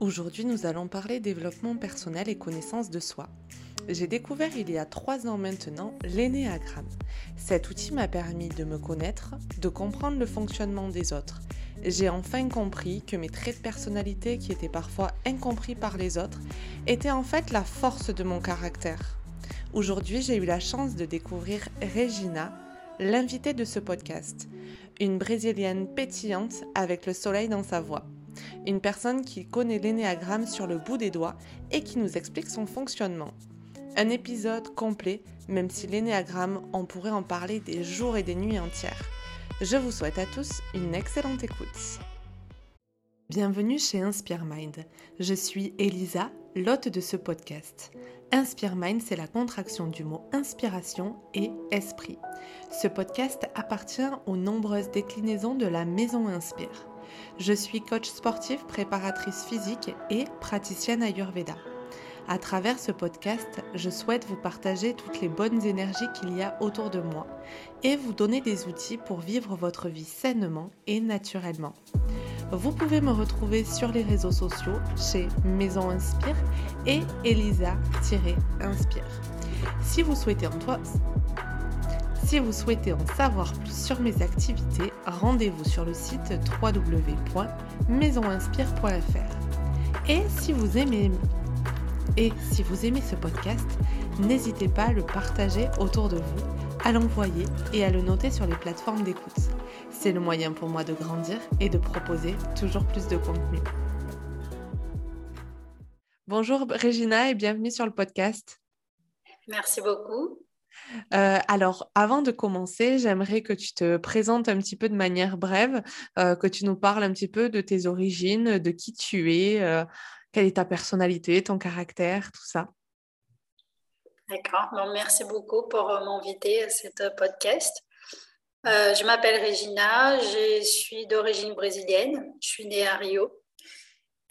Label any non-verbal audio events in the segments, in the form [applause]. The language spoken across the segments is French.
Aujourd'hui, nous allons parler développement personnel et connaissance de soi. J'ai découvert il y a trois ans maintenant l'énéagramme. Cet outil m'a permis de me connaître, de comprendre le fonctionnement des autres. J'ai enfin compris que mes traits de personnalité qui étaient parfois incompris par les autres étaient en fait la force de mon caractère. Aujourd'hui, j'ai eu la chance de découvrir Regina, l'invitée de ce podcast, une brésilienne pétillante avec le soleil dans sa voix une personne qui connaît l'énéagramme sur le bout des doigts et qui nous explique son fonctionnement. Un épisode complet, même si l'énéagramme, on pourrait en parler des jours et des nuits entières. Je vous souhaite à tous une excellente écoute. Bienvenue chez Inspire Mind. Je suis Elisa, l'hôte de ce podcast. Inspire Mind, c'est la contraction du mot inspiration et esprit. Ce podcast appartient aux nombreuses déclinaisons de la maison Inspire. Je suis coach sportif, préparatrice physique et praticienne Ayurveda. À travers ce podcast, je souhaite vous partager toutes les bonnes énergies qu'il y a autour de moi et vous donner des outils pour vivre votre vie sainement et naturellement. Vous pouvez me retrouver sur les réseaux sociaux chez Maison Inspire et Elisa-Inspire. Si vous souhaitez en toi si vous souhaitez en savoir plus sur mes activités, rendez-vous sur le site www.maisoninspire.fr. Et si vous aimez ce podcast, n'hésitez pas à le partager autour de vous, à l'envoyer et à le noter sur les plateformes d'écoute. C'est le moyen pour moi de grandir et de proposer toujours plus de contenu. Bonjour Régina et bienvenue sur le podcast. Merci beaucoup. Euh, alors, avant de commencer, j'aimerais que tu te présentes un petit peu de manière brève, euh, que tu nous parles un petit peu de tes origines, de qui tu es, euh, quelle est ta personnalité, ton caractère, tout ça. D'accord. merci beaucoup pour m'inviter à cette podcast. je m'appelle Regina, je suis d'origine brésilienne, je suis née à Rio.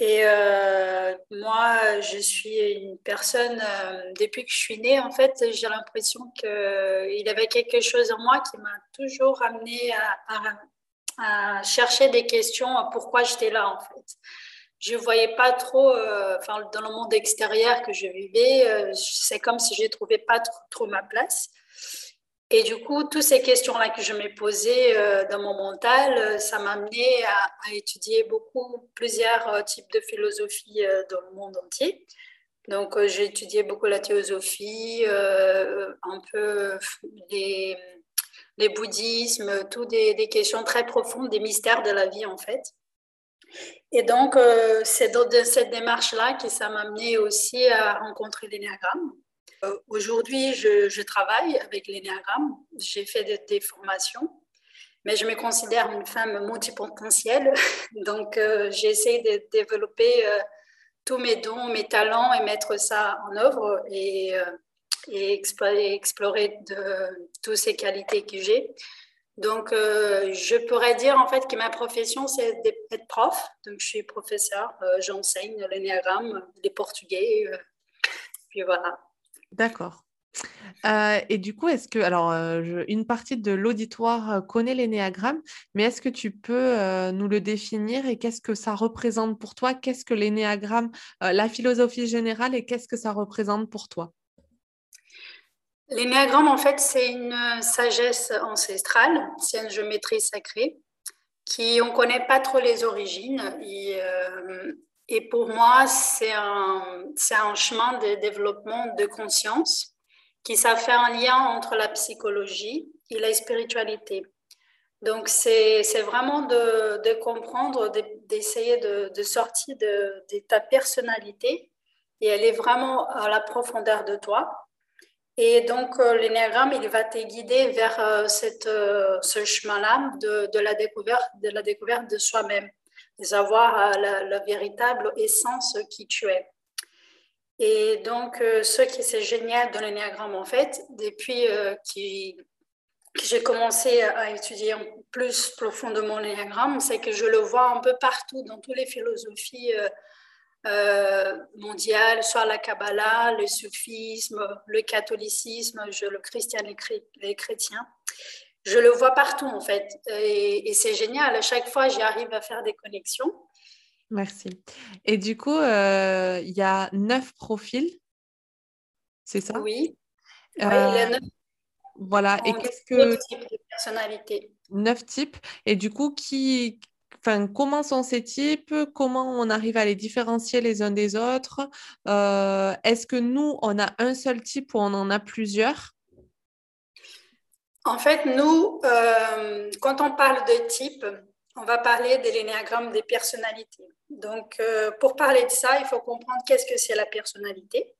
Et euh, moi, je suis une personne, euh, depuis que je suis née, en fait, j'ai l'impression qu'il y avait quelque chose en moi qui m'a toujours amené à, chercher des questions à pourquoi j'étais là, en fait. Je ne voyais pas trop, euh, dans le monde extérieur que je vivais, c'est comme si je ne trouvais pas trop ma place. Et du coup, toutes ces questions-là que je m'ai posées euh, dans mon mental, euh, ça m'a amené à, étudier beaucoup, plusieurs euh, types de philosophie dans le monde entier. Donc, j'ai étudié beaucoup la théosophie, un peu les, bouddhismes, toutes des, des, questions très profondes, des mystères de la vie en fait. Et donc, c'est dans cette démarche-là que ça m'a amené aussi à rencontrer l'énéagramme. Euh, aujourd'hui, je, travaille avec l'énéagramme. J'ai fait des, formations, mais je me considère une femme multipotentielle. [laughs] Donc, euh, j'ai essayé de développer euh, tous mes dons, mes talents et mettre ça en œuvre et, explorer, toutes ces qualités que j'ai. Donc, je pourrais dire en fait que ma profession, c'est d'être prof. Donc, je suis professeur, j'enseigne l'énéagramme, les portugais. puis voilà. D'accord. Euh, et du coup, est-ce que, alors, euh, une partie de l'auditoire euh, connaît l'énéagramme, mais est-ce que tu peux nous le définir et qu'est-ce que ça représente pour toi? Qu'est-ce que l'énéagramme, la philosophie générale et qu'est-ce que ça représente pour toi? L'énéagramme, en fait, c'est une sagesse ancestrale, c'est une géométrie sacrée qui, on ne connaît pas trop les origines. Et pour moi, c'est un, un, chemin de développement de conscience qui ça fait un lien entre la psychologie et la spiritualité. Donc, c'est vraiment de, de comprendre, d'essayer de, de, sortir de, ta personnalité et est vraiment à la profondeur de toi. Et donc, euh, l'énéagramme, il va te guider vers euh, cette, euh, ce chemin-là de, la découverte, de la découverte de soi-même savoir la, la, véritable essence qui tu es. Et donc, euh, ce qui c'est génial dans l'énéagramme, en fait, depuis euh, que j'ai commencé à étudier plus profondément l'énéagramme, c'est que je le vois un peu partout dans toutes les philosophies euh, mondiales, soit la Kabbalah, le soufisme, le catholicisme, le christianisme, les chrétiens je le vois partout en fait. Et, c'est génial. À chaque fois, j'arrive à faire des connexions. Merci. Et du coup, euh, il y a neuf profils, c'est ça? Oui. oui il y a euh, neuf. Voilà. Et qu'est-ce que. Neuf types de personnalités. Neuf types. Et du coup, qui, Enfin, comment sont ces types? Comment on arrive à les différencier les uns des autres? Euh, Est-ce que nous, on a un seul type ou on en a plusieurs? En fait, nous, quand on parle de type, on va parler de l'énéagramme des personnalités. Donc, euh, pour parler de ça, il faut comprendre qu'est-ce que c'est la personnalité.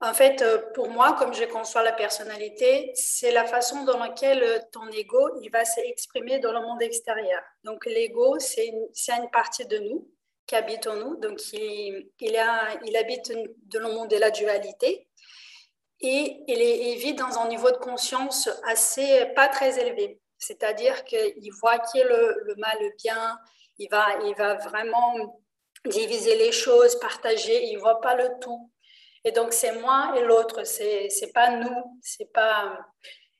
En fait, euh, pour moi, comme je conçois la personnalité, c'est la façon dans laquelle euh, ton ego il va s'exprimer dans le monde extérieur. Donc, l'ego, c'est une, une, partie de nous qui habite en nous. Donc, il, il habite dans le monde de la dualité et il, vit dans un niveau de conscience assez pas très élevé. C'est-à-dire qu'il voit qui est le, le, mal, le bien. Il va, il va vraiment diviser les choses, partager. Il ne voit pas le tout. Et donc, c'est moi et l'autre. C'est n'est pas nous. C'est pas...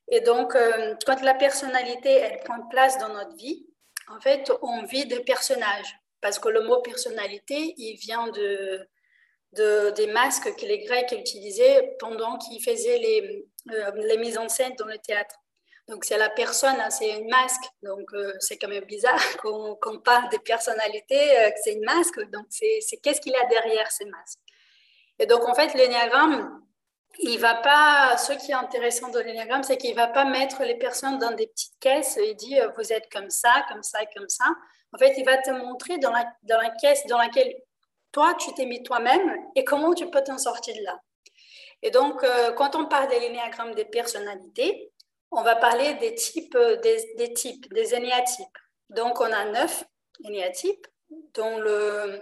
Et donc, euh, quand la personnalité, elle prend place dans notre vie, en fait, on vit des personnages. Parce que le mot personnalité, il vient de, de des masques que les Grecs utilisaient pendant qu'ils faisaient les, euh, les mises en scène dans le théâtre. Donc, c'est la personne, c'est une masque. Donc, c'est quand même bizarre qu'on parle de personnalité, euh, c'est une masque. Donc, c'est qu'est-ce qu'il y a derrière ces masques. Et donc, en fait, l'énéagramme, il va pas, ce qui est intéressant de l'énéagramme, c'est qu'il va pas mettre les personnes dans des petites caisses et dire euh, vous êtes comme ça, comme ça comme ça. En fait, il va te montrer dans la, dans la caisse dans laquelle toi, tu t'es mis toi-même et comment tu peux t'en sortir de là? Et donc, quand on parle de l'énéagramme des personnalités, on va parler des types, euh, des, types, des énéatypes. Donc, on a neuf énéatypes, dont le...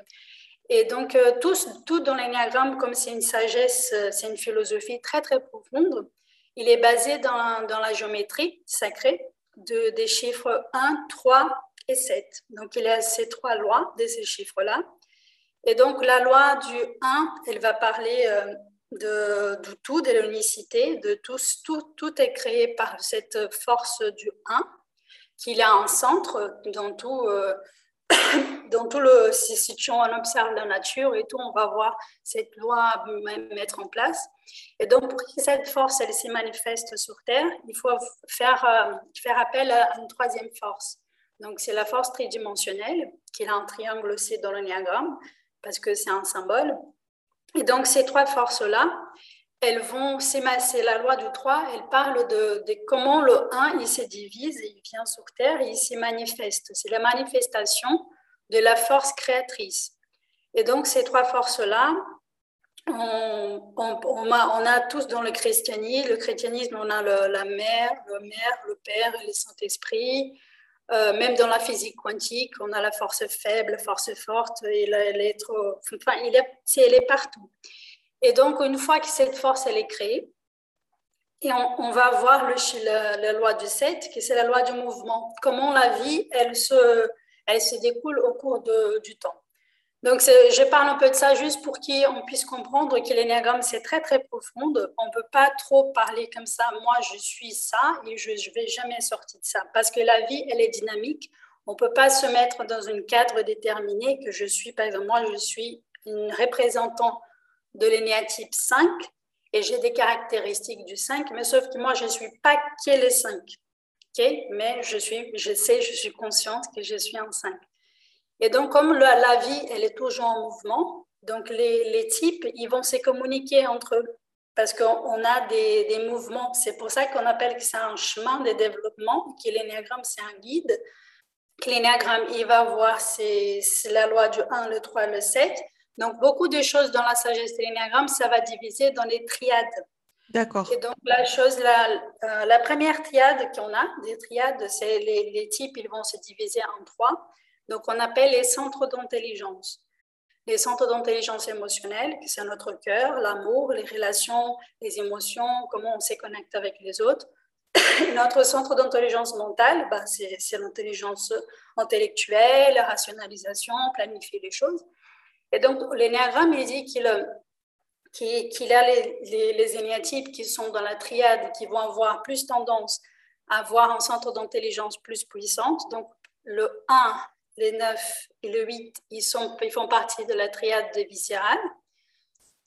Et donc, euh, tous, tout dans l'énéagramme, comme c'est une sagesse, euh, c'est une philosophie très, très profonde, il est basé dans, dans la géométrie sacrée de, des chiffres 1, 3 et 7. Donc, il y a ces trois lois de ces chiffres-là. Et donc, la loi du 1, elle va parler de, tout, de l'unicité, de tout, tout, est créé par cette force du 1, qu'il a un centre dans tout, euh, [coughs] dans tout le, si, on observe la nature et tout, on va voir cette loi mettre en place. Et donc, pour que cette force, elle se manifeste sur Terre, il faut faire, euh, faire appel à une troisième force. Donc, c'est la force tridimensionnelle, qui est un triangle aussi dans le parce que c'est un symbole. Et donc, ces trois forces-là, elles vont s'émasser. La loi du 3, elle parle de, comment le 1, il se divise, il vient sur Terre et il se manifeste. C'est la manifestation de la force créatrice. Et donc, ces trois forces-là, on, a, tous dans le christianisme, le christianisme, on a la mère, le mère, le père et le Saint-Esprit. Euh, même dans la physique quantique, on a la force faible, force forte, et il est, elle est partout. Et donc, une fois que cette force, elle est créée, et on, va voir le, la, loi du 7, qui c'est la loi du mouvement, comment la vie, elle se, elle se découle au cours de, du temps. Donc, je parle un peu de ça juste pour qu'on puisse comprendre que l'énéagramme, c'est très, très profond. On ne peut pas trop parler comme ça. Moi, je suis ça et je ne vais jamais sortir de ça. Parce que la vie, elle est dynamique. On ne peut pas se mettre dans un cadre déterminé que je suis. Par exemple, moi, je suis une représentant de l'énéatype 5 et j'ai des caractéristiques du 5, mais sauf que moi, je ne suis pas qui est le 5. Mais je, suis, je sais, je suis consciente que je suis un 5. Et donc, comme la, vie, elle est toujours en mouvement, donc les, types, ils vont se communiquer entre eux parce qu'on a des, des mouvements. C'est pour ça qu'on appelle que c'est un chemin de développement, que l'énéagramme, c'est un guide. Que l'énéagramme, il va voir c'est la loi du 1, le 3, le 7. Donc, beaucoup de choses dans la sagesse de l'énéagramme, ça va diviser dans les triades. D'accord. Et donc, la chose, la, euh, la première triade qu'on a, des triades, c'est les, les, types, ils vont se diviser en trois. Donc, on appelle les centres d'intelligence. Les centres d'intelligence émotionnelle, c'est notre cœur, l'amour, les relations, les émotions, comment on se connecte avec les autres. [coughs] notre centre d'intelligence mentale, bah, c'est l'intelligence intellectuelle, la rationalisation, planifier les choses. Et donc, l'énéagramme, il dit qu'il qu'il a les, les, les énéatypes qui sont dans la triade, qui vont avoir plus tendance à avoir un centre d'intelligence plus puissante. Donc, le 1 les 9 et le 8, ils, sont, ils font partie de la triade de viscérale.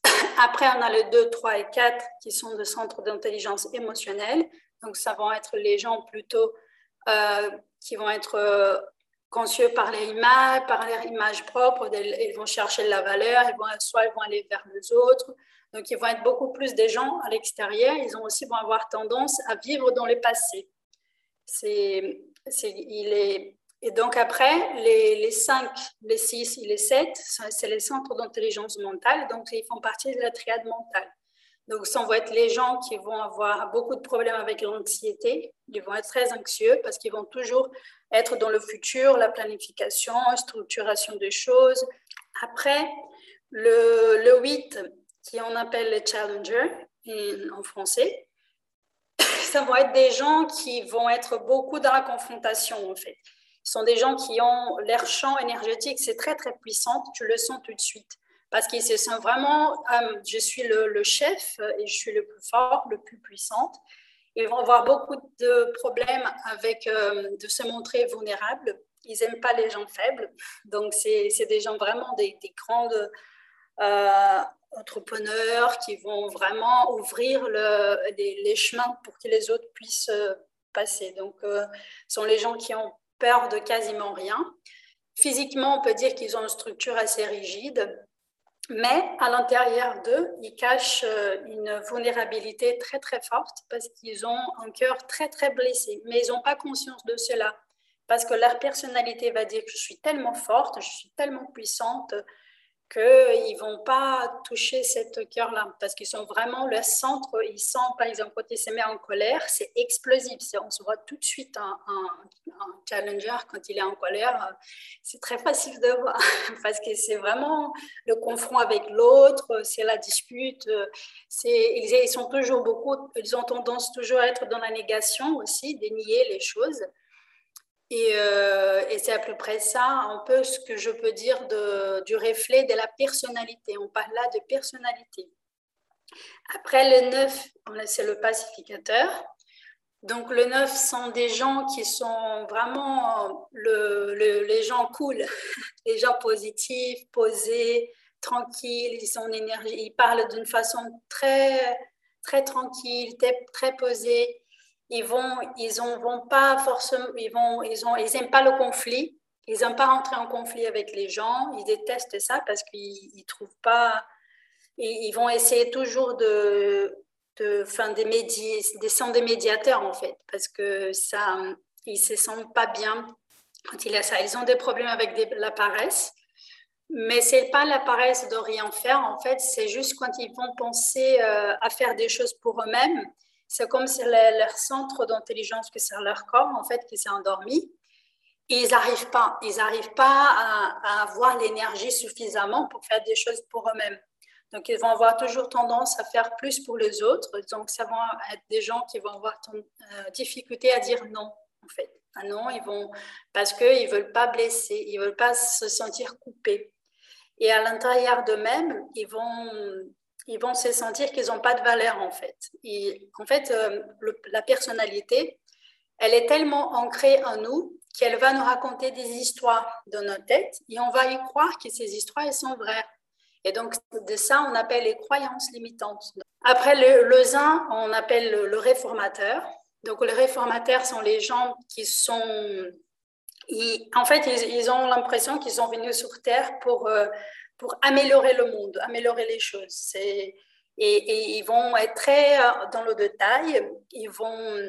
[coughs] Après, on a le 2, 3 et 4 qui sont des centres d'intelligence émotionnelle. Donc, ça vont être les gens plutôt euh, qui vont être euh, conscieux par les images, par leur image propre. Ils vont chercher la valeur, ils vont, soit ils vont aller vers les autres. Donc, ils vont être beaucoup plus des gens à l'extérieur. Ils ont aussi vont avoir tendance à vivre dans le passé. C'est, il est, et donc après, les, les 5, les 6 et les 7, c'est les centres d'intelligence mentale. Donc, ils font partie de la triade mentale. Donc, ça va être les gens qui vont avoir beaucoup de problèmes avec l'anxiété. Ils vont être très anxieux parce qu'ils vont toujours être dans le futur, la planification, structuration des choses. Après, le, le 8, qui on appelle les challengers en français, [coughs] ça va être des gens qui vont être beaucoup dans la confrontation, en fait. Sont des gens qui ont leur champ énergétique, c'est très, très puissant, tu le sens tout de suite parce qu'ils se sentent vraiment, euh, je suis le, chef et je suis le plus fort, le plus puissant. Ils vont avoir beaucoup de problèmes avec euh, de se montrer vulnérables. Ils n'aiment pas les gens faibles. Donc, c'est des gens vraiment des, des grandes euh, entrepreneurs qui vont vraiment ouvrir le, les, chemins pour que les autres puissent passer. Donc, ce sont les gens qui ont peur de quasiment rien. Physiquement, on peut dire qu'ils ont une structure assez rigide mais à l'intérieur d'eux, ils cachent euh, une vulnérabilité très très forte parce qu'ils ont un cœur très très blessé, mais ils n'ont pas conscience de cela parce que leur personnalité va dire que je suis tellement forte, je suis tellement puissante qu'ils ne vont pas toucher cette cœur-là parce qu'ils sont vraiment le centre. Ils sentent, par exemple, quand ils se mettent en colère, c'est explosif. On se voit tout de suite un, challenger quand il est en colère. C'est très facile de voir [laughs] parce que c'est vraiment le confront avec l'autre, c'est la dispute. Ils, sont toujours beaucoup, ils ont tendance toujours à être dans la négation aussi, dénier les choses. Euh, et, c'est à peu près ça, un peu ce que je peux dire du reflet de la personnalité. On parle là de personnalité. Après le 9, c'est le pacificateur. Donc le 9 sont des gens qui sont vraiment le, les gens cool, [laughs] les gens positifs, posés, tranquilles, ils énergie, ils parlent d'une façon très, très tranquille, très, très posée ils vont, ils vont pas forcément, ils vont, ils ont, ils aiment pas le conflit. Ils n'aiment pas rentrer en conflit avec les gens. Ils détestent ça parce qu'ils ne trouvent pas. Ils, vont essayer toujours de, de fin, des, des des médiateurs en fait, parce que ça, ils se sentent pas bien quand il a ça. Ils ont des problèmes avec la paresse, mais c'est pas la paresse de rien faire en fait. C'est juste quand ils vont penser euh, à faire des choses pour eux-mêmes c'est comme si leur centre d'intelligence que c'est leur corps, en fait, qui s'est endormi. Ils n'arrivent pas, ils n'arrivent pas à, avoir l'énergie suffisamment pour faire des choses pour eux-mêmes. Donc, ils vont avoir toujours tendance à faire plus pour les autres. Donc, ça va être des gens qui vont avoir euh, difficulté à dire non, en fait. Ah non, ils vont, parce qu'ils ne veulent pas blesser, ils ne veulent pas se sentir coupés. Et à l'intérieur d'eux-mêmes, ils vont ils vont se sentir qu'ils n'ont pas de valeur en fait. En fait, euh, la personnalité, elle est tellement ancrée en nous qu'elle va nous raconter des histoires dans notre tête et on va y croire que ces histoires elles sont vraies. Et donc, de ça, on appelle les croyances limitantes. Après, le, le zin, on appelle le, réformateur. Donc, les réformateurs sont les gens qui sont... en fait, ils, ont l'impression qu'ils sont venus sur Terre pour... Euh, pour améliorer le monde, améliorer les choses. Et, ils vont être très euh, dans le détail, ils vont,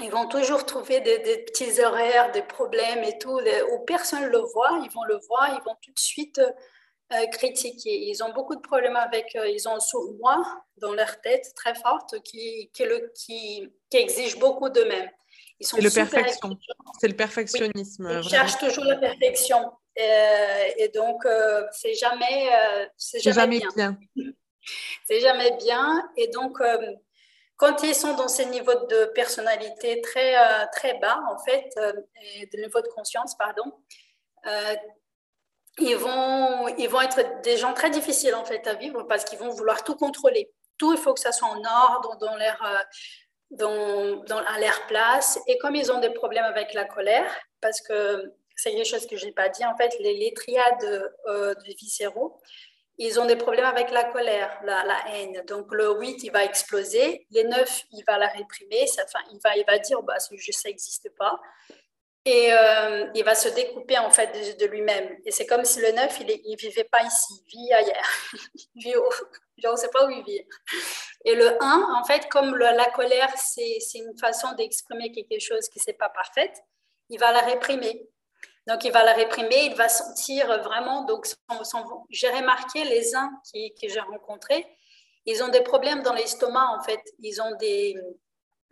ils vont toujours trouver des, petits horaires, des problèmes et tout, où personne ne le voit, ils vont le voir, ils vont tout de suite euh, critiquer. Ils ont beaucoup de problèmes avec, euh, ils ont un sourd-moi dans leur tête très forte qui, qui, qui, qui exige beaucoup d'eux-mêmes. C'est le, perfection. C'est le perfectionnisme. ils cherchent toujours la perfection. Euh, et donc, euh, c'est jamais, euh, c'est jamais, bien. [laughs] c'est jamais bien. Et donc, quand ils sont dans ces niveaux de personnalité très, très bas, en fait, et de niveau de conscience, pardon, ils, vont, ils vont être des gens très difficiles, en fait, à vivre parce qu'ils vont vouloir tout contrôler. Tout, il faut que ça soit en ordre, dans leur, dans, dans, à leur place. Et comme ils ont des problèmes avec la colère, parce que c'est quelque chose que je n'ai pas dit. En fait, les, les triades euh, de viscéraux, ils ont des problèmes avec la colère, la, la, haine. Donc, le 8, il va exploser. Les 9, il va la réprimer. Enfin, il, va, il va dire, bah, ce ça n'existe pas. Et euh, il va se découper, en fait, de, lui-même. Et c'est comme si le 9, il ne vivait pas ici, il vit ailleurs. [laughs] il vit au, je ne sais pas où il vit. Et le 1, en fait, comme la colère, c'est une façon d'exprimer quelque chose qui n'est pas parfaite, il va la réprimer. Donc, il va la réprimer, il va sentir vraiment. Donc, j'ai remarqué les uns qui, que j'ai rencontrés, ils ont des problèmes dans l'estomac, en fait. Ils ont des.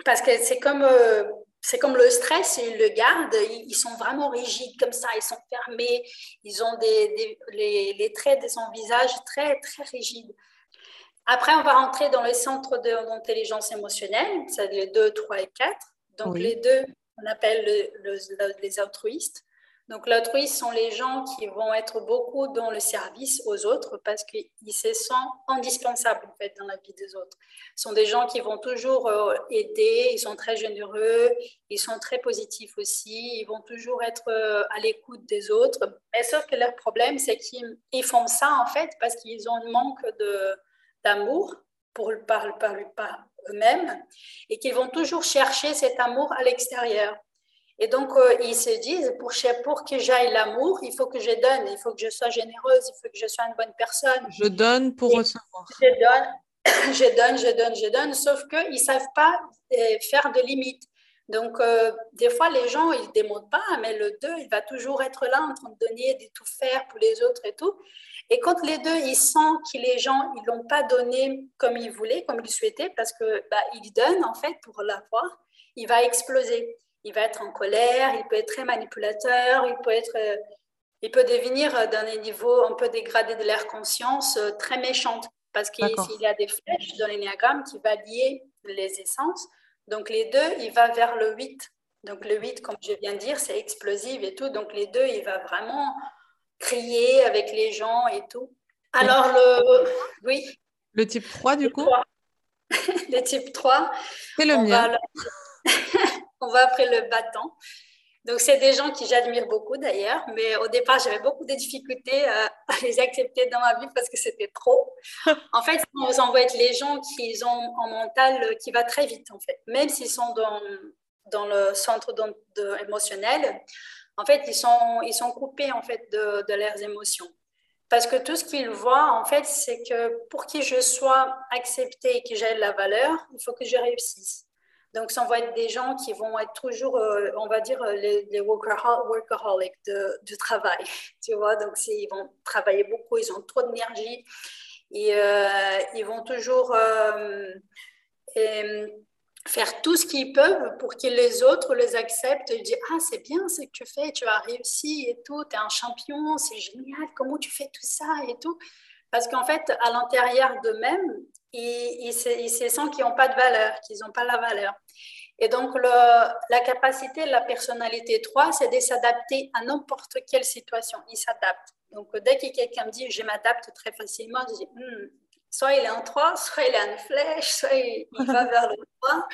Parce que c'est comme. Euh, c'est comme le stress, ils le gardent, ils sont vraiment rigides comme ça, ils sont fermés, ils ont des, des les, les, traits de son visage très, très rigides. Après, on va rentrer dans le centre d'intelligence émotionnelle, c'est les 2, 3 et 4. Donc, oui. les deux, on appelle le, le, les altruistes. Donc, l'altruiste sont les gens qui vont être beaucoup dans le service aux autres parce qu'ils se sentent indispensables en fait, dans la vie des autres. Ce sont des gens qui vont toujours euh, aider, ils sont très généreux, ils sont très positifs aussi, ils vont toujours être euh, à l'écoute des autres. Mais sauf que leur problème, c'est qu'ils font ça en fait parce qu'ils ont un manque d'amour pour, par, par, par eux-mêmes et qu'ils vont toujours chercher cet amour à l'extérieur. Et donc, euh, ils se disent, pour, pour que j'aille l'amour, il faut que je donne, il faut que je sois généreuse, il faut que je sois une bonne personne. Je donne pour et recevoir. Je donne, [coughs] je donne, je donne, je donne, sauf qu'ils ne savent pas euh, faire de limites. Donc, euh, des fois, les gens, ils ne démontent pas, mais le 2, il va toujours être là en train de donner, de tout faire pour les autres et tout. Et quand les deux, ils sentent que les gens, ils l'ont pas donné comme ils voulaient, comme ils souhaitaient, parce que bah, ils donnent, en fait, pour l'avoir, il va exploser il va être en colère, il peut être très manipulateur, il peut, être, euh, il peut devenir euh, d'un niveau un peu dégradé de l'air conscience euh, très méchante parce qu'il y a des flèches dans l'énéagramme qui va lier les essences. Donc les deux, il va vers le 8. Donc le 8, comme je viens de dire, c'est explosif et tout. Donc les deux, il va vraiment crier avec les gens et tout. Alors le... Oui. Le type 3, du coup [laughs] Le type 3. C'est le mien. [laughs] on va après le battant. Donc, c'est des gens qui j'admire beaucoup d'ailleurs, mais au départ, j'avais beaucoup de difficultés à, les accepter dans ma vie parce que c'était trop. En fait, on va être les gens qui ont un mental qui va très vite, en fait. Même s'ils sont dans, dans le centre de, de, émotionnel, en fait, ils sont, ils sont coupés, en fait, de, de leurs émotions. Parce que tout ce qu'ils voient, en fait, c'est que pour que je sois acceptée et que j'aie la valeur, il faut que je réussisse. Donc, ça va être des gens qui vont être toujours, euh, on va dire, les, les workaholics de, travail. [laughs] Tu vois, donc ils vont travailler beaucoup, ils ont trop d'énergie et euh, ils vont toujours euh, faire tout ce qu'ils peuvent pour que les autres les acceptent et disent Ah, c'est bien ce que tu fais, tu as réussi et tout, tu es un champion, c'est génial, comment tu fais tout ça et tout. Parce qu'en fait, à l'intérieur d'eux-mêmes, ils, ils, ils, se sentent qu'ils n'ont pas de valeur, qu'ils n'ont pas la valeur. Et donc, le, la capacité, la personnalité 3, c'est de s'adapter à n'importe quelle situation. Il s'adapte. Donc, dès que quelqu'un me dit je m'adapte très facilement, je dis hmm, soit il est en 3, soit il est en flèche, soit il, il va [laughs] vers le 3.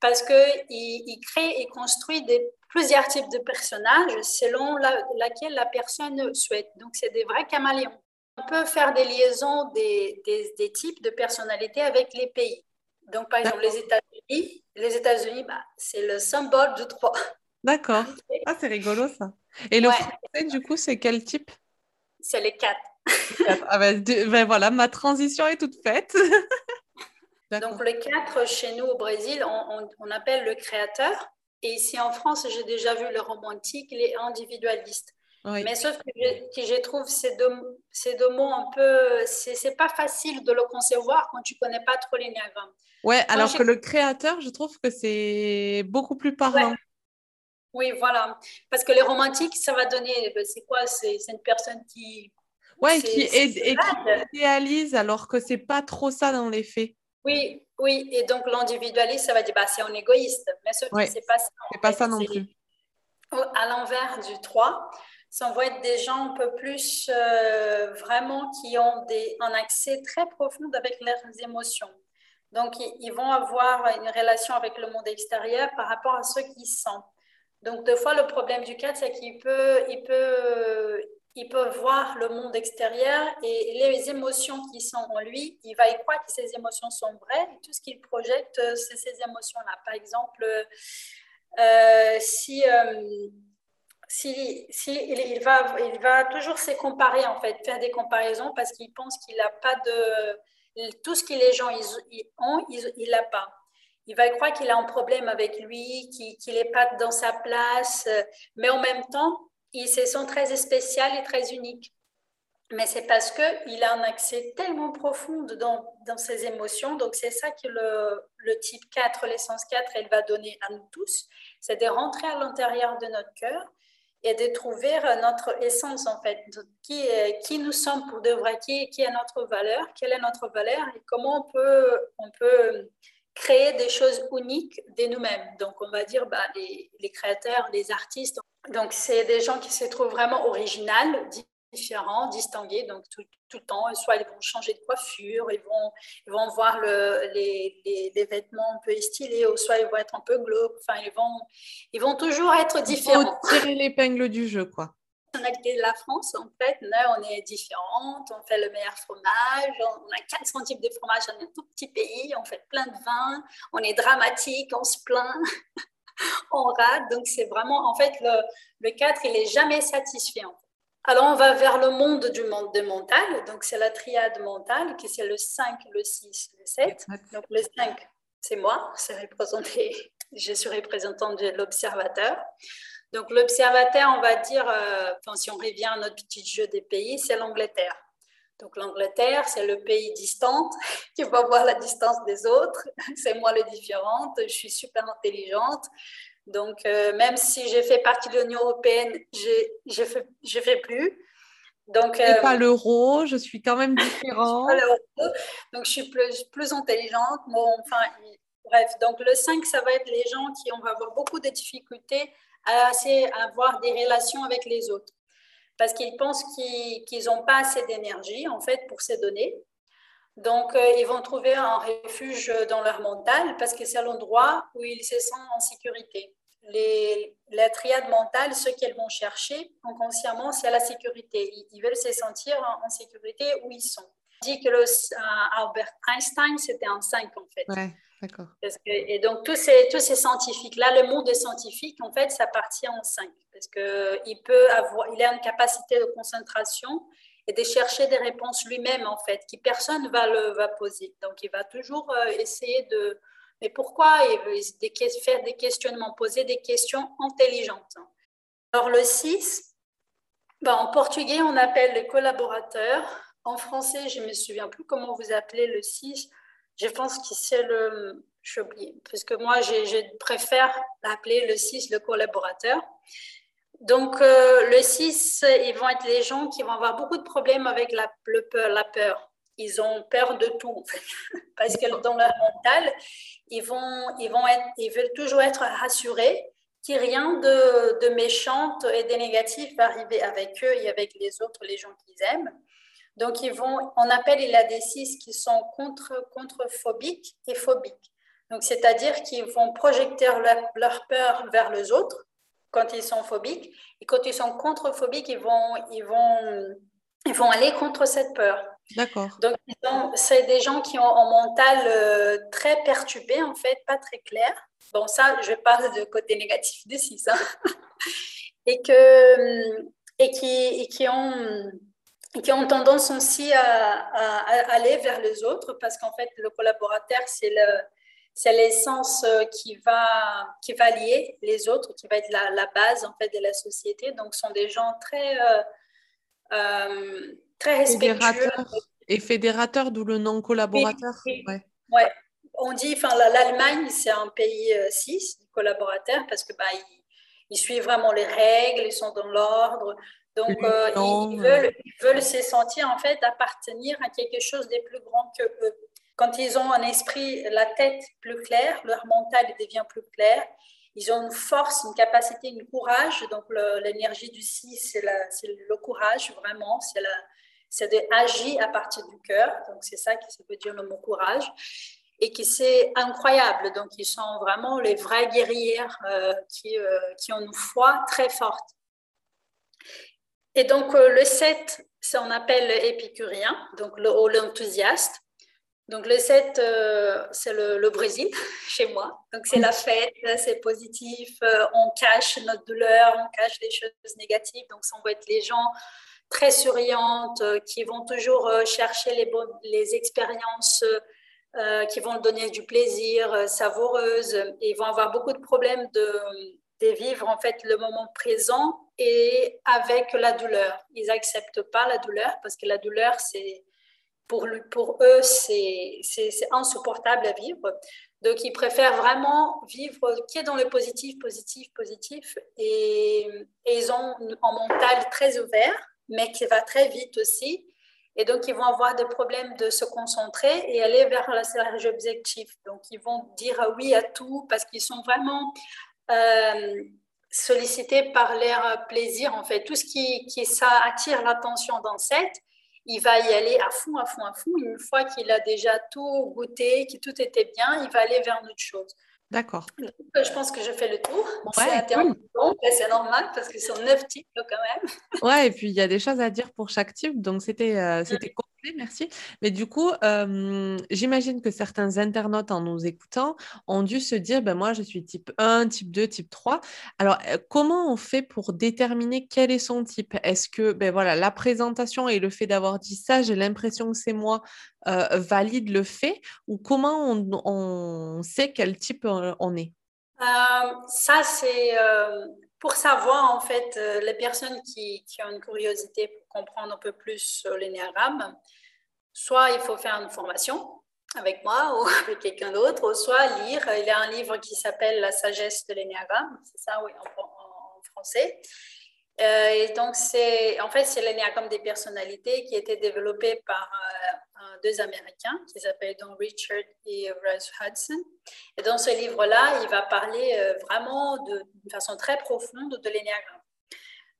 Parce qu'il il crée et construit des, plusieurs types de personnages selon la, laquelle la personne souhaite. Donc, c'est des vrais caméléons. On peut faire des liaisons des, des, des types de personnalités avec les pays. Donc, par exemple, les États-Unis, les États-Unis, bah, c'est le symbole du 3. D'accord. [laughs] Ah, c'est rigolo ça. Et le ouais. français, du coup, c'est quel type? C'est les 4. ah ben, ben, voilà, ma transition est toute faite. [laughs] Donc, le 4, chez nous au Brésil, on, on, on, appelle le créateur. Et ici en France, j'ai déjà vu le romantique, les individualistes. Oui. Mais sauf que je, trouve ces deux, ces deux mots un peu. C'est pas facile de le concevoir quand tu connais pas trop l'énéagramme. Ouais, alors que le créateur, je trouve que c'est beaucoup plus parlant. Ouais. Oui, voilà. Parce que les romantiques, ça va donner. Ben, c'est quoi C'est une personne qui. Ouais, qui, et, et qui idéalise alors que c'est pas trop ça dans les faits. Oui, oui. Et donc l'individualiste, ça va dire bah, c'est un égoïste. Mais ce ouais. c'est pas ça. C'est pas ça non plus. À l'envers du 3, ça va être des gens un peu plus euh, vraiment qui ont des, un accès très profond avec leurs émotions. Donc, ils vont avoir une relation avec le monde extérieur par rapport à ce qu'ils sentent. Donc, deux fois, le problème du 4, c'est qu'il peut, il peut, il peut voir le monde extérieur et les émotions qui sont en lui, il va y croire que ces émotions sont vraies et tout ce qu'il projette, euh, c'est ces émotions-là. Par exemple, euh, si, si, si il, va, il va toujours se comparer, en fait, faire des comparaisons parce qu'il pense qu'il n'a pas de... Tout ce que les gens ils, ont, il n'a pas. Il va croire qu'il a un problème avec lui, qu'il n'est pas dans sa place, mais en même temps, il se sent très spécial et très unique. Mais c'est parce qu'il a un accès tellement profond dans, dans ses émotions. Donc, c'est ça que le, le, type 4, l'essence 4, elle va donner à nous tous. C'est de rentrer à l'intérieur de notre cœur et de trouver notre essence, en fait. Qui, qui nous sommes pour de vrai, qui, qui est notre valeur, quelle est notre valeur et comment on peut, on peut créer des choses uniques de nous-mêmes. Donc, on va dire bah, les, les créateurs, les artistes, donc, c'est des gens qui se trouvent vraiment originales, différents, distingués, donc tout, tout, le temps. Soit ils vont changer de coiffure, ils vont, ils vont voir le, les, les, vêtements un peu stylés, ou soit ils vont être un peu glauques. Enfin, ils vont, ils vont toujours être différents. Il faut tirer l'épingle du jeu, quoi. de la France, en fait, là, on est différentes, on fait le meilleur fromage, on a 400 types de fromage dans un tout petit pays, on fait plein de vins, on est dramatique, on se plaint. [laughs] on rate. Donc, c'est vraiment, en fait, le, le 4, il n'est jamais satisfait. Alors, on va vers le monde du monde de mental. Donc, c'est la triade mentale, qui c'est le 5, le 6, le 7. Donc, le 5, c'est moi, c'est représenté, je suis représentante de l'observateur. Donc, l'observateur, on va dire, euh, si on revient à notre petit jeu des pays, c'est l'Angleterre. Donc l'Angleterre, c'est le pays distant [laughs] qui va voir la distance des autres. [laughs] C'est moi le différente. Je suis super intelligente. Donc euh, même si j'ai fait partie de l'Union européenne, je ne fais, fais plus. Donc, euh, pas l'euro, je suis quand même différente. [laughs] donc je suis plus, plus intelligente. Bon, enfin, bref, donc le 5, ça va être les gens qui vont avoir beaucoup de difficultés à, à avoir des relations avec les autres parce qu'ils pensent qu'ils n'ont pas assez d'énergie en fait pour ces données. Donc, euh, ils vont trouver un refuge dans leur mental parce que c'est l'endroit où ils se sentent en sécurité. Les, la triade mentale, ce qu'elles vont chercher inconsciemment, c'est la sécurité. Ils, veulent se sentir en, sécurité où ils sont. On dit que le, euh, Albert Einstein, c'était un 5 en fait. Ouais, d'accord. et donc, tous ces, tous ces scientifiques-là, le monde scientifique, en fait, ça partit en 5 parce qu'il peut avoir, il a une capacité de concentration et de chercher des réponses lui-même en fait, qui personne va le va poser. Donc il va toujours euh, essayer de, mais pourquoi et faire des questionnements, poser des questions intelligentes. Alors le 6, ben, en portugais on appelle le collaborateur. En français, je ne me souviens plus comment vous appelez le 6. Je pense que c'est le, j'ai oublié, parce que moi, je, préfère appeler le 6 le collaborateur. Donc, euh, le 6, ils vont être les gens qui vont avoir beaucoup de problèmes avec la, peur, la peur. Ils ont peur de tout, [laughs] parce que dans leur mental, ils, vont, ils, vont être, ils veulent toujours être rassurés qu'il rien de, méchant et de négatif va arriver avec eux et avec les autres, les gens qu'ils aiment. Donc, ils vont, on appelle, il y a des 6 qui sont contre, contre phobiques et phobiques. Donc, c'est-à-dire qu'ils vont projeter leur peur vers les autres quand ils sont phobiques. Et quand ils sont contre-phobiques, ils vont, ils, vont, ils vont aller contre cette peur. D'accord. Donc, c'est des gens qui ont un mental euh, très perturbé, en fait, pas très clair. Bon, ça, je parle de côté négatif des 6. Hein. [laughs] et, que, et, qui, et qui ont qui ont tendance aussi à, à, aller vers les autres parce qu'en fait, le collaborateur, c'est le, c'est l'essence euh, qui va, qui va lier les autres, qui va être la, la, base en fait de la société. Donc, ce sont des gens très, euh, euh, très respectueux. Et fédérateurs, d'où le nom collaborateur. ouais. ouais. On dit, enfin, l'Allemagne, c'est un pays 6 collaborateurs parce que bah, ils, suivent vraiment les règles, ils sont dans l'ordre. Donc, ils, veulent, ils, veulent, se sentir en fait appartenir à quelque chose de plus grand que eux. Quand ils ont un esprit, la tête plus claire, leur mental devient plus clair. Ils ont une force, une capacité, un courage. Donc, l'énergie du 6, c'est le courage, vraiment. C'est d'agir à partir du cœur. Donc, c'est ça qui veut dire le mot courage. et qui c'est incroyable. Donc, ils sont vraiment les vraies guerrières qui, qui ont une foi très forte. Et donc, le 7, ça on appelle épicurien, donc l'enthousiaste. Donc le 7, euh, c'est le, Brésil [laughs] chez moi. Donc c'est la fête, c'est positif, euh, on cache notre douleur, on cache les choses négatives. Donc ça va être les gens très souriantes, euh, qui vont toujours chercher les, bonnes, les expériences qui vont donner du plaisir, savoureuses. Et ils vont avoir beaucoup de problèmes de, de vivre en fait le moment présent et avec la douleur. Ils n'acceptent pas la douleur parce que la douleur, c'est pour, eux, c'est insupportable à vivre. Donc, ils préfèrent vraiment vivre qui est dans le positif, positif, positif. Et, ils ont un mental très ouvert, mais qui va très vite aussi. Et donc, ils vont avoir des problèmes de se concentrer et aller vers leurs objectif. Donc, ils vont dire oui à tout parce qu'ils sont vraiment euh, sollicités par leur plaisir. En fait, tout ce qui, qui ça attire l'attention dans cette, il va y aller à fond, à fond, à fond. Une fois qu'il a déjà tout goûté, que tout était bien, il va aller vers une autre chose. D'accord. Je pense que je fais le tour. Ouais, c'est normal parce que c'est neuf types quand même. Ouais, et puis il y a des choses à dire pour chaque type, donc c'était euh, c'était merci. Mais du coup, j'imagine que certains internautes en nous écoutant ont dû se dire, ben moi je suis type 1, type 2, type 3. Alors, comment on fait pour déterminer quel est son type? Est-ce que ben voilà, la présentation et le fait d'avoir dit ça, j'ai l'impression que c'est moi, valide le fait? Ou comment on, sait quel type on est? Ça, c'est pour savoir, en fait, les personnes qui, ont une curiosité pour comprendre un peu plus l'énéagramme, soit il faut faire une formation avec moi [laughs] ou avec quelqu'un d'autre, soit lire. Il y a un livre qui s'appelle La sagesse de l'énéagramme, c'est ça, oui, en, français. Euh, et donc, c'est, en fait, c'est l'énéagramme des personnalités qui a été développé par euh, deux Américains qui s'appellent Don Richard et Russ Hudson. Et dans ce livre-là, il va parler euh, vraiment de, façon très profonde de l'énéagramme.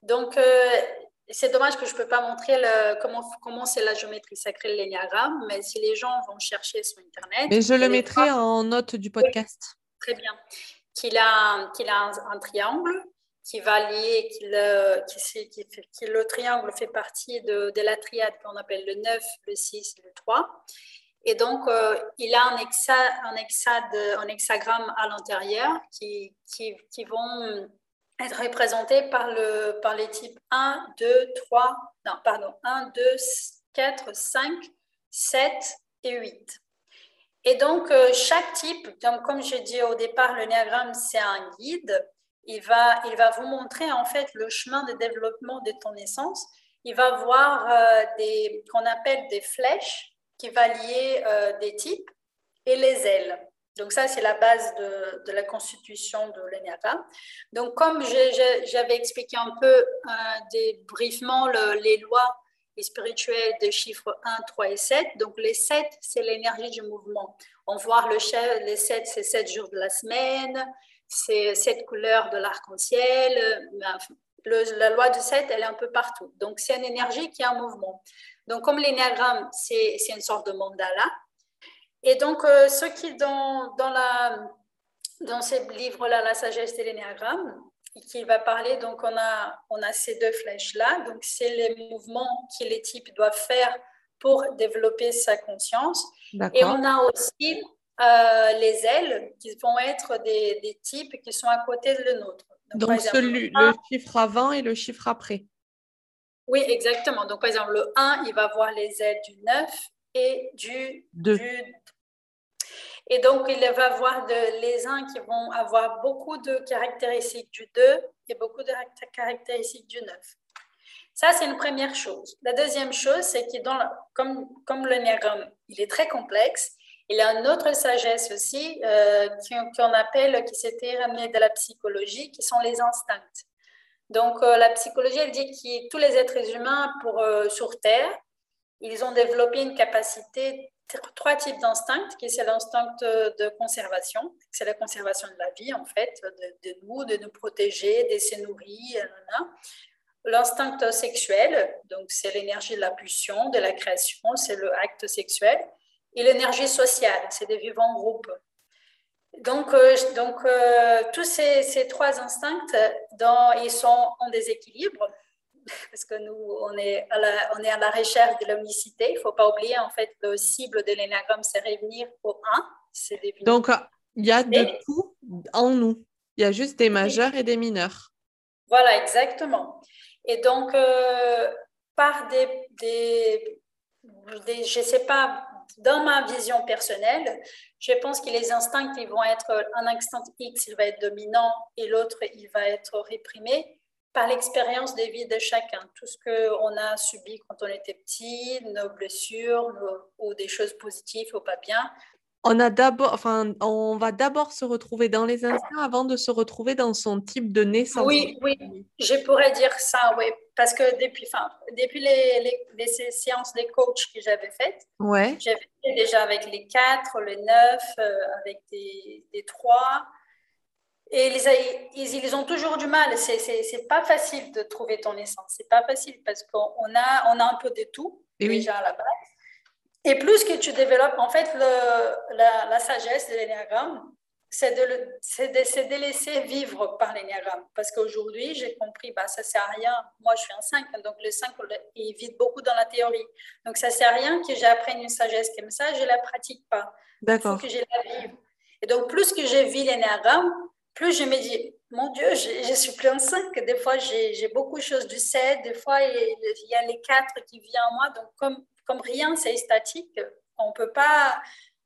Donc, c'est dommage que je ne peux pas montrer le, comment, comment c'est la géométrie sacrée, de l'énéagramme, mais si les gens vont chercher sur Internet. Mais je le mettrai en note du podcast. très bien. Qu'il a, qu'il a un, triangle qui va lier, qui, qui, le triangle fait partie de, de la triade qu'on appelle le 9, le 6 le 3. Et donc, euh, il a un, hexa, un, un hexagramme à l'intérieur qui, qui, qui vont être représenté par, le, par les types 1, 2, 3, non, pardon, 1, 2, 4, 5, 7 et 8. Et donc, euh, chaque type, donc, comme j'ai dit au départ, le néagramme, c'est un guide. Il va, il va vous montrer en fait le chemin de développement de ton essence. Il va voir euh, des qu'on appelle des flèches qui va lier euh, des types et les ailes. Donc ça, c'est la base de, la constitution de l'ENEAGRAM. Donc comme j'avais expliqué un peu euh, des, brièvement les lois spirituelles des chiffres 1, 3 et 7, donc les 7, c'est l'énergie du mouvement. On voit le les 7, c'est 7 jours de la semaine, c'est 7 couleurs de l'arc-en-ciel. la loi du 7, elle est un peu partout. Donc c'est une énergie qui a un mouvement. Donc comme l'énéagramme, c'est une sorte de mandala, et donc, euh, ce qui, dans, dans, la, dans ce livre-là, La sagesse de l'énéagramme, qui va parler, donc on a, on a ces deux flèches-là, donc c'est les mouvements que les types doivent faire pour développer sa conscience. Et on a aussi euh, les ailes qui vont être des, des, types qui sont à côté de le nôtre. Donc, le chiffre avant et le chiffre après. Oui, exactement. Donc par exemple, le 1, il va voir les ailes du 9 et du 2. Et donc, il va avoir de, les uns qui vont avoir beaucoup de caractéristiques du 2 et beaucoup de caractéristiques du 9. Ça, c'est une première chose. La deuxième chose, c'est que dans comme, comme le néagramme, il est très complexe, il y a une autre sagesse aussi euh, qu'on appelle, qui s'était ramenée de la psychologie, qui sont les instincts. Donc, euh, la psychologie, elle dit que tous les êtres humains pour, euh, sur Terre, ils ont développé une capacité trois types d'instincts, qui c'est l'instinct de conservation, c'est la conservation de la vie en fait, de, nous, de nous protéger, de se nourrir. L'instinct sexuel, donc c'est l'énergie de la pulsion, de la création, c'est le acte sexuel. Et l'énergie sociale, c'est des vivants en groupe. Donc, euh, donc euh, tous ces, ces, trois instincts, dans, ils sont en déséquilibre [laughs] parce que nous, on est à la, on est à la recherche de l'omnicité. Il ne faut pas oublier, en fait, le cible de l'énagramme, c'est revenir au 1. Donc, il y a de tout en nous. Il y a juste des majeurs et des mineurs. Voilà, exactement. Et donc, euh, par des, des, des je ne sais pas, dans ma vision personnelle, je pense que les instincts, ils vont être, un instinct X, il va être dominant et l'autre, il va être réprimé par l'expérience des vies de chacun. Tout ce qu'on a subi quand on était petit, nos blessures ou des choses positives ou pas bien, on a d'abord, enfin, on va d'abord se retrouver dans les instincts avant de se retrouver dans son type de naissance. Oui, oui, je pourrais dire ça, oui, parce que depuis, enfin, depuis les, les, séances des coachs que j'avais faites, ouais. j'avais fait déjà avec les quatre, les neuf, euh, avec des, des trois. Et ils, ils, ont toujours du mal. C'est pas facile de trouver ton essence. C'est pas facile parce qu'on a, on a un peu de tout déjà à la base. Et plus que tu développes, en fait, le, la, sagesse de l'énéagramme, c'est de, de, de, laisser vivre par l'énéagramme. Parce qu'aujourd'hui, j'ai compris, bah, ça ne sert à rien. Moi, je suis un 5, donc le 5, il vit beaucoup dans la théorie. Donc, ça ne sert à rien que j'apprenne une sagesse comme ça, je ne la pratique pas. D'accord. Il faut que je la vive. Et donc, plus que je vis l'énéagramme, plus je me dis, mon Dieu, je, je suis plus un 5. Des fois, j'ai beaucoup de choses du 7. Des fois, il, y a les 4 qui viennent en moi. Donc, comme comme rien, c'est statique, on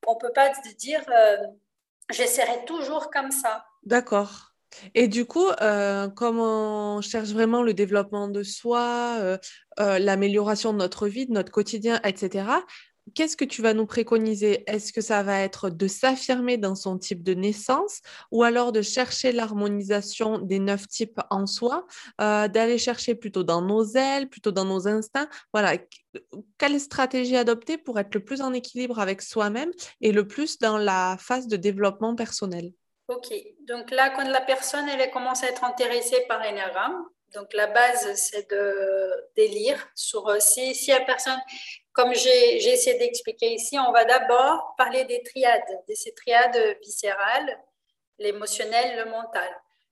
on peut pas dire, euh, j'essaierai toujours comme ça. D'accord. Et du coup, euh, comme on cherche vraiment le développement de soi, euh, l'amélioration de notre vie, de notre quotidien, etc., qu'est-ce que tu vas nous préconiser? Est-ce que ça va être de s'affirmer dans son type de naissance ou alors de chercher l'harmonisation des neuf types en soi, euh, d'aller chercher plutôt dans nos ailes, plutôt dans nos instincts? Voilà, quelle stratégie adopter pour être le plus en équilibre avec soi-même et le plus dans la phase de développement personnel? Ok, donc là, quand la personne elle commence à être intéressée par l'énagramme, donc la base, c'est de, délire sur euh, si, si la personne, comme j'ai essayé d'expliquer ici, on va d'abord parler des triades, de ces triades viscérales, l'émotionnel, le mental.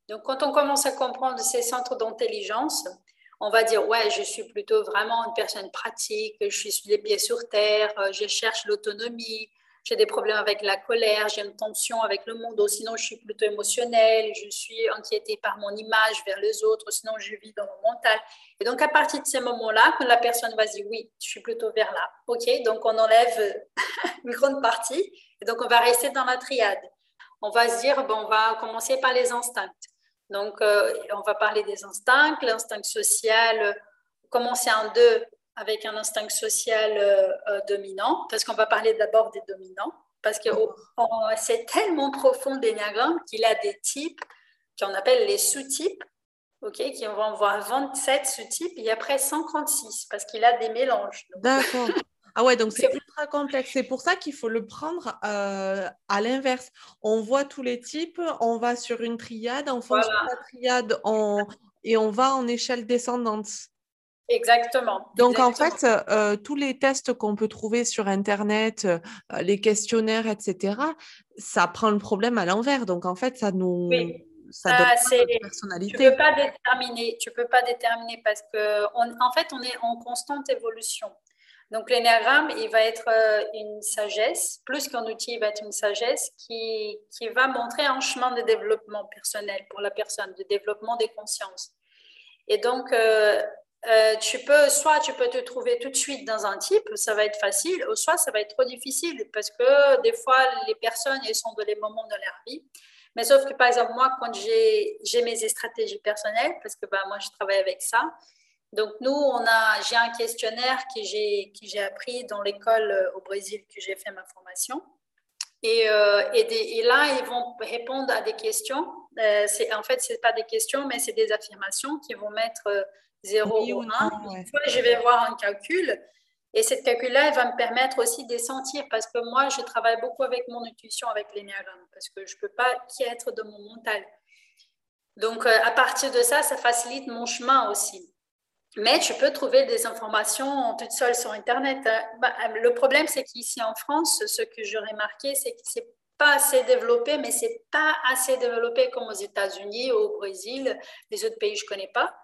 Donc, quand on commence à comprendre ces centres d'intelligence, on va dire, ouais, je suis plutôt vraiment une personne pratique, je suis les pieds sur terre, je cherche l'autonomie, j'ai des problèmes avec la colère, j'ai une tension avec le monde, ou sinon je suis plutôt émotionnelle, je suis inquiétée par mon image vers les autres, sinon je vis dans mon mental. Et donc à partir de ces moments-là, quand la personne va dire oui, je suis plutôt vers là, ok, donc on enlève [laughs] une grande partie, et donc on va rester dans la triade. On va se dire, bon, on va commencer par les instincts. Donc euh, on va parler des instincts, l'instinct social, commencer en deux, avec un instinct social euh, euh, dominant, parce qu'on va parler d'abord des dominants, parce que c'est tellement profond d'énagramme qu'il a des types qu'on appelle les sous-types, ok, qui vont avoir 27 sous-types et après 136, parce qu'il a des mélanges. D'accord. Ah ouais, donc [laughs] c'est ultra complexe. C'est pour ça qu'il faut le prendre euh, à l'inverse. On voit tous les types, on va sur une triade, en fonction de la triade, on... et on va en échelle descendante. Exactement. Donc en fait, euh, tous les tests qu'on peut trouver sur Internet, euh, les questionnaires, etc., ça prend le problème à l'envers. Donc en fait, ça nous... Ça donne ah, personnalité. Tu peux pas déterminer, tu peux pas déterminer parce que en fait, on est en constante évolution. Donc l'énéagramme, il va être euh, une sagesse, plus qu'un outil, il va être une sagesse qui, qui va montrer un chemin de développement personnel pour la personne, de développement des consciences. Et donc, euh, tu peux, soit tu peux te trouver tout de suite dans un type, ça va être facile, ou soit ça va être trop difficile parce que des fois, les personnes, elles sont dans les moments de leur vie. Mais sauf que, par exemple, moi, quand j'ai mes stratégies personnelles, parce que bah, moi, je travaille avec ça, donc nous, on a, j'ai un questionnaire que j'ai, que j'ai appris dans l'école euh, au Brésil que j'ai fait ma formation. Et, euh, et, là, ils vont répondre à des questions. en fait, ce n'est pas des questions, mais c'est des affirmations qui vont mettre 0 ou 1. je vais voir un calcul. Et cette calcul-là, elle va me permettre aussi de sentir, parce que moi, je travaille beaucoup avec mon intuition, avec l'énéagramme, parce que je ne peux pas qui être de mon mental. Donc, euh, à partir de ça, ça facilite mon chemin aussi. Mais tu peux trouver des informations toutes seules sur Internet. Hein. Bah, le problème, c'est qu'ici en France, ce que j'ai remarqué, c'est que c'est pas assez développé, mais c'est pas assez développé comme aux États-Unis, au Brésil, les autres pays je connais pas.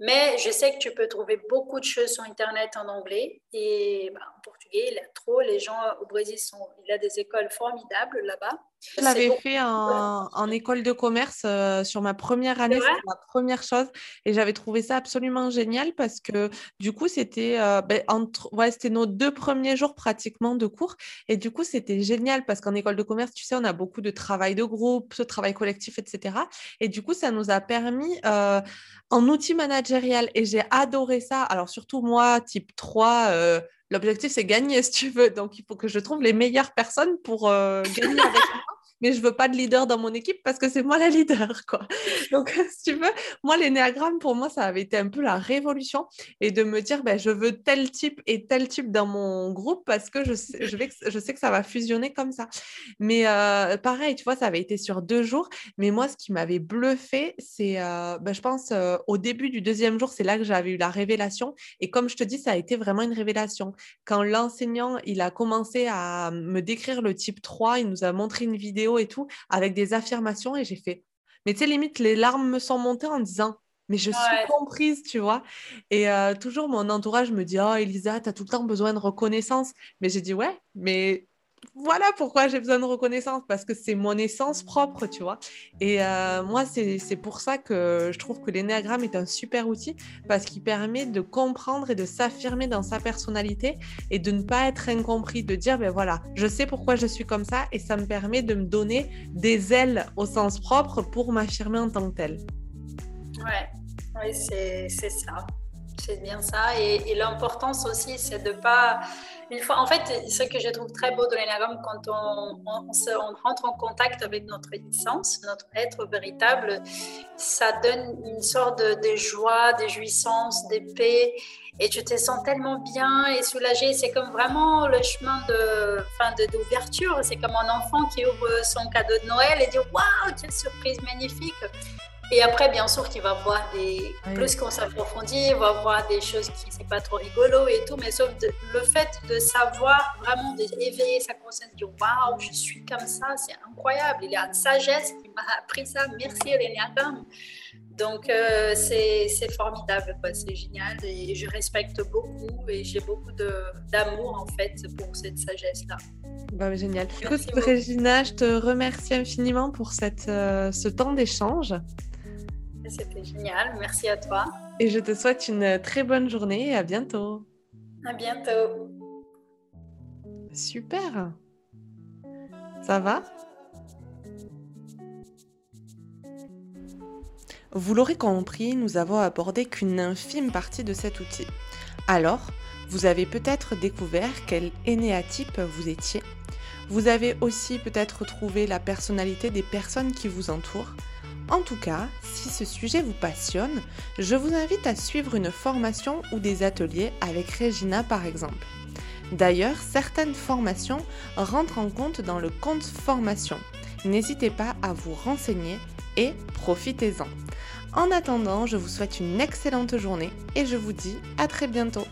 Mais je sais que tu peux trouver beaucoup de choses sur Internet en anglais et bah, en portugais, il a trop. Les gens au Brésil, sont, il a des écoles formidables là-bas. Je l'avais fait en, école de commerce euh, sur ma première année, c'était ma première chose. Et j'avais trouvé ça absolument génial parce que du coup, c'était euh, ben, ouais, c'était nos deux premiers jours pratiquement de cours. Et du coup, c'était génial parce qu'en école de commerce, tu sais, on a beaucoup de travail de groupe, de travail collectif, etc. Et du coup, ça nous a permis euh, en outil managérial. Et j'ai adoré ça. Alors, surtout moi, type 3, l'objectif, c'est gagner, si tu veux. Donc, il faut que je trouve les meilleures personnes pour gagner avec moi mais je veux pas de leader dans mon équipe parce que c'est moi la leader, quoi. [laughs] Donc, si tu veux, moi, l'énéagramme, pour moi, ça avait été un peu la révolution et de me dire, ben, je veux tel type et tel type dans mon groupe parce que je sais, je vais, je sais que ça va fusionner comme ça. Mais euh, pareil, tu vois, ça avait été sur deux jours, mais moi, ce qui m'avait bluffé, c'est, euh, ben, je pense, euh, au début du deuxième jour, c'est là que j'avais eu la révélation. Et comme je te dis, ça a été vraiment une révélation. Quand l'enseignant, il a commencé à me décrire le type 3, il nous a montré une vidéo et tout, avec des affirmations. Et j'ai fait, mais tu sais, limite, les larmes me sont montées en disant, mais je suis comprise, tu vois. Et euh, toujours, mon entourage me dit, oh, Elisa, tu as tout le temps besoin de reconnaissance. Mais j'ai dit, ouais, mais voilà pourquoi j'ai besoin de reconnaissance, parce que c'est mon essence propre, tu vois. Et euh, moi, c'est pour ça que je trouve que l'énéagramme est un super outil, parce qu'il permet de comprendre et de s'affirmer dans sa personnalité et de ne pas être incompris, de dire, ben voilà, je sais pourquoi je suis comme ça, et ça me permet de me donner des ailes au sens propre pour m'affirmer en tant que telle. Ouais, oui, c'est ça. C'est bien ça. Et, l'importance aussi, c'est de pas. Une fois, en fait, ce que je trouve très beau de l'énagramme, quand on, on, rentre en contact avec notre essence, notre être véritable, ça donne une sorte de, joie, de jouissance, de paix. Et tu te sens tellement bien et soulagé. C'est comme vraiment le chemin de, fin d'ouverture. C'est comme un enfant qui ouvre son cadeau de Noël et dit Waouh, quelle surprise magnifique! Et après, bien sûr, qu'il va voir des. Plus qu'on s'approfondit, il va voir des choses qui c'est pas trop rigolo et tout, mais sauf le fait de savoir vraiment d'éveiller sa conscience, de dire waouh, je suis comme ça, c'est incroyable. Il y a une sagesse qui m'a appris ça. Merci, l'énéagramme. Donc, euh, c'est formidable, c'est génial et je respecte beaucoup et j'ai beaucoup d'amour en fait pour cette sagesse-là. Bah, génial. Écoute, Régina, je te remercie infiniment pour cette, euh, ce temps d'échange. C'était génial. Merci à toi. Et je te souhaite une très bonne journée et à bientôt. À bientôt. Super. Ça va? Vous l'aurez compris, nous avons abordé qu'une infime partie de cet outil. Alors, vous avez peut-être découvert quel énéatype vous étiez. Vous avez aussi peut-être trouvé la personnalité des personnes qui vous entourent en tout cas, si ce sujet vous passionne, je vous invite à suivre une formation ou des ateliers avec Regina par exemple. D'ailleurs, certaines formations rentrent en compte dans le compte formation. N'hésitez pas à vous renseigner et profitez-en. En attendant, je vous souhaite une excellente journée et je vous dis à très bientôt.